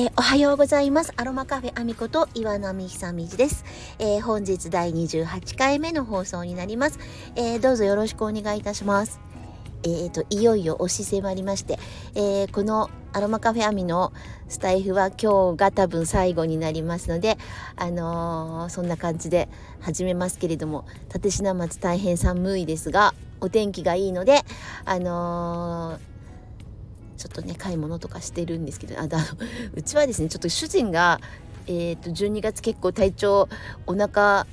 えー、おはようございます。アロマカフェアミこと岩波久美です、えー、本日第28回目の放送になります。えー、どうぞよろしくお願いいたします。えーと、いよいよ押し迫りまして、えー、このアロマカフェアミのスタイフは今日が多分最後になりますので、あのー、そんな感じで始めますけれども立科町大変寒いですがお天気がいいので、あのーちょっとね買い物とかしてるんですけどあだ うちはですねちょっと主人が、えーと、12月結構体調お腹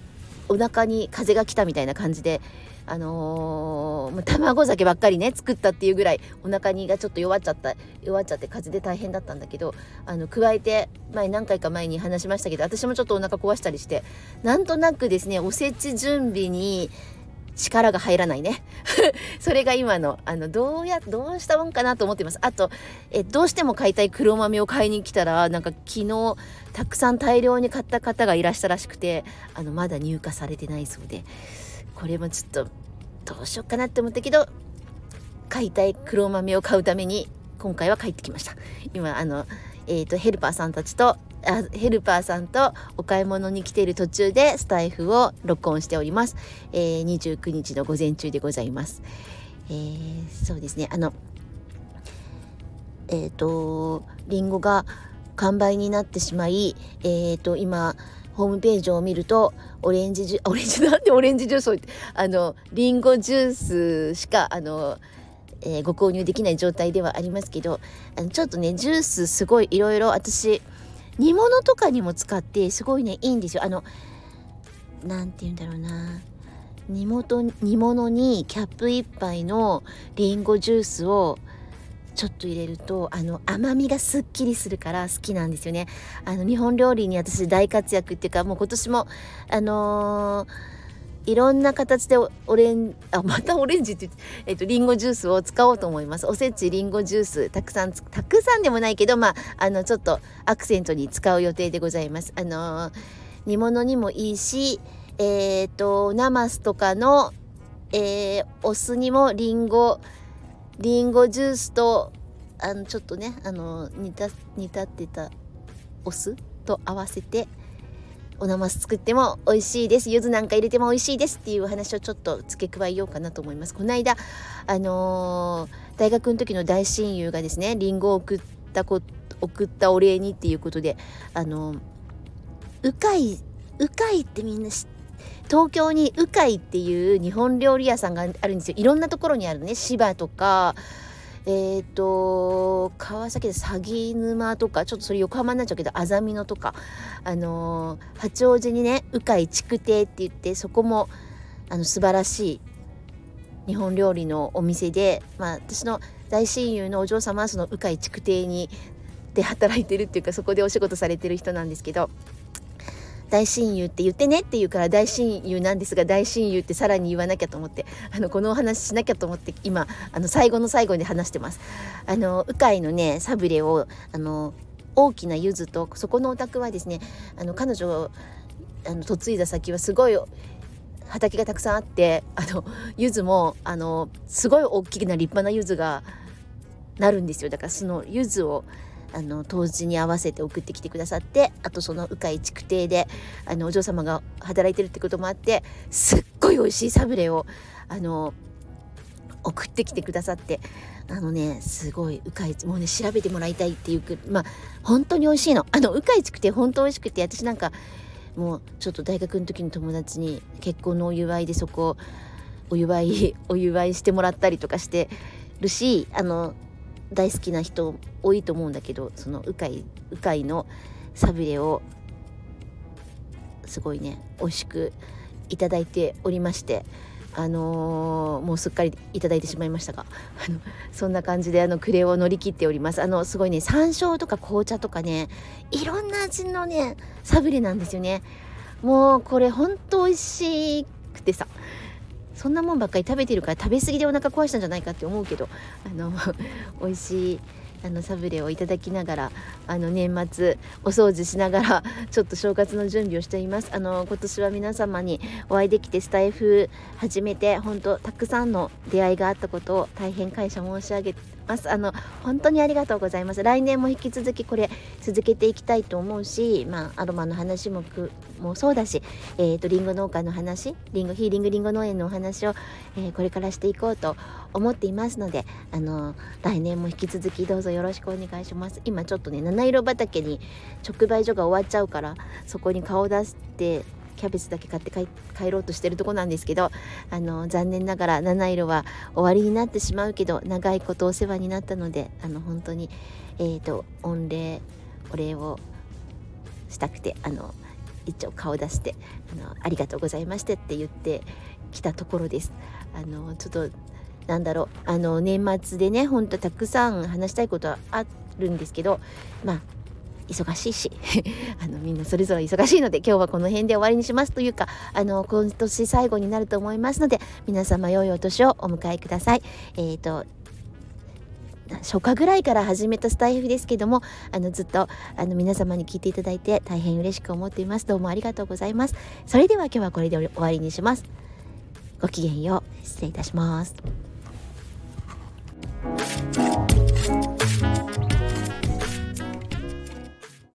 お腹に風が来たみたいな感じであのー、卵酒ばっかりね作ったっていうぐらいお腹にがちょっと弱っちゃった弱っちゃって風邪で大変だったんだけどあの加えて前何回か前に話しましたけど私もちょっとお腹壊したりしてなんとなくですねおせち準備に力が入らないね。それが今のあのどうやどうしたもんかなと思ってます。あとえどうしても買いたい黒豆を買いに来たらなんか昨日たくさん大量に買った方がいらしたらしくてあのまだ入荷されてないそうで。これもちょっとどうしようかなって思ったけど買いたい黒豆を買うために今回は帰ってきました。今あのえーとヘルパーさんたちとヘルパーさんとお買い物に来ている途中でスタイフを録音しております、えー、29日の午前中でございます、えー、そうですね。あのえっ、ー、とリンゴが完売になってしまいえっ、と今ホームページを見るとオレンジジュ オレンジなんでオレンジジュースをあのリンゴジュースしかあのえー、ご購入できない状態ではありますけどあのちょっとねジュースすごいいろいろ私煮物とかにも使ってすごいねいいんですよ。あの何て言うんだろうな。煮物煮物にキャップ1杯のりんごジュースをちょっと入れるとあの甘みがすっきりするから好きなんですよね。あの日本料理に私大活躍っていうかもう今年もあのーいろんな形でオレンあまたオレンジってって、えっと、リンゴジュースを使おうと思います。おせちリンゴジュースたくさんたくさんでもないけどまああのちょっとアクセントに使う予定でございます。あの煮物にもいいしえっ、ー、とナマスとかの、えー、お酢にもリンゴリンゴジュースとあのちょっとねあの煮た煮立ってたお酢と合わせておなます作っても美味しいです。柚子なんか入れても美味しいですっていうお話をちょっと付け加えようかなと思います。この間あのー、大学の時の大親友がですねりんごを送ったこ送ったお礼にっていうことであのー、うかいうかいってみんな知って東京にうかいっていう日本料理屋さんがあるんですよ。いろんなところにあるね。芝とかえっ、ー、と川崎で鷺沼とかちょっとそれ横浜になっちゃうけど安曇野とかあのー、八王子にね鵜飼築亭って言ってそこもあの素晴らしい日本料理のお店で、まあ、私の大親友のお嬢様はその鵜飼築亭にで働いてるっていうかそこでお仕事されてる人なんですけど大親友って言ってねって言うから大親友なんですが大親友ってさらに言わなきゃと思ってあのこのお話しなきゃと思って今あの最後の最後に話してます。あの鵜飼のねサブレをあの大きな柚子とそこのお宅はですねあの彼女あの嫁いだ先はすごい畑がたくさんあってあの柚子もあのすごい大きな立派な柚子がなるんですよだからその柚子をあの当時に合わせて送ってきてくださってあとその鵜飼築亭であのお嬢様が働いてるってこともあってすっごい美味しいサブレをあの送ってきてくださってあのねすごい鵜飼もうね調べてもらいたいっていうまあ本当に美味しいの。あの鵜飼築亭本当美味しくて私なんかもうちょっと大学の時の友達に結婚のお祝いでそこお祝いお祝いしてもらったりとかしてるしあの大好きな人多いと思うんだけどその鵜飼鵜飼のサビレをすごいね美味しくいいておりましてあのー、もうすっかりいいてしまいましたがあのそんな感じであの暮れを乗り切っております。あのすごいね山椒とか紅茶とかねいろんな味のねサブレなんですよね。もうこれほんと美味しくてさそんなもんばっかり食べてるから食べ過ぎでお腹壊したんじゃないかって思うけどあの 美味しいあのサブレをいただきながらあの年末お掃除しながら ちょっと正月の準備をしています。あの今年は皆様にお会いできてスタイフ始めて本当たくさんの出会いがあったことを大変感謝申し上げます。あの本当にありがとうございます。来年も引き続きこれ続けていきたいと思うしまあアロマの話もくもそうだしえっ、ー、とリンゴ農家の話リンゴヒーリングリンゴ農園のお話を、えー、これからしていこうと思っていますのであの来年も引き続きどうぞよろしくお願いします。今ちょっとね七色畑に直売所が終わっちゃうからそこに顔出してキャベツだけ買って帰ろうとしてるとこなんですけどあの残念ながら七色は終わりになってしまうけど長いことお世話になったのであの本当に、えーと、御礼お礼をしたくてあの一応顔出してあの「ありがとうございました」って言ってきたところです。あのちょっとなんだろうあの年末でねほんとたくさん話したいことはあるんですけどまあ忙しいし あのみんなそれぞれ忙しいので今日はこの辺で終わりにしますというかあの今年最後になると思いますので皆様良いお年をお迎えください。えっ、ー、と初夏ぐらいから始めたスタイフですけどもあのずっとあの皆様に聞いていただいて大変嬉しく思っています。どうもありがとうございます。それでは今日はこれで終わりにします。ごきげんよう。失礼いたします。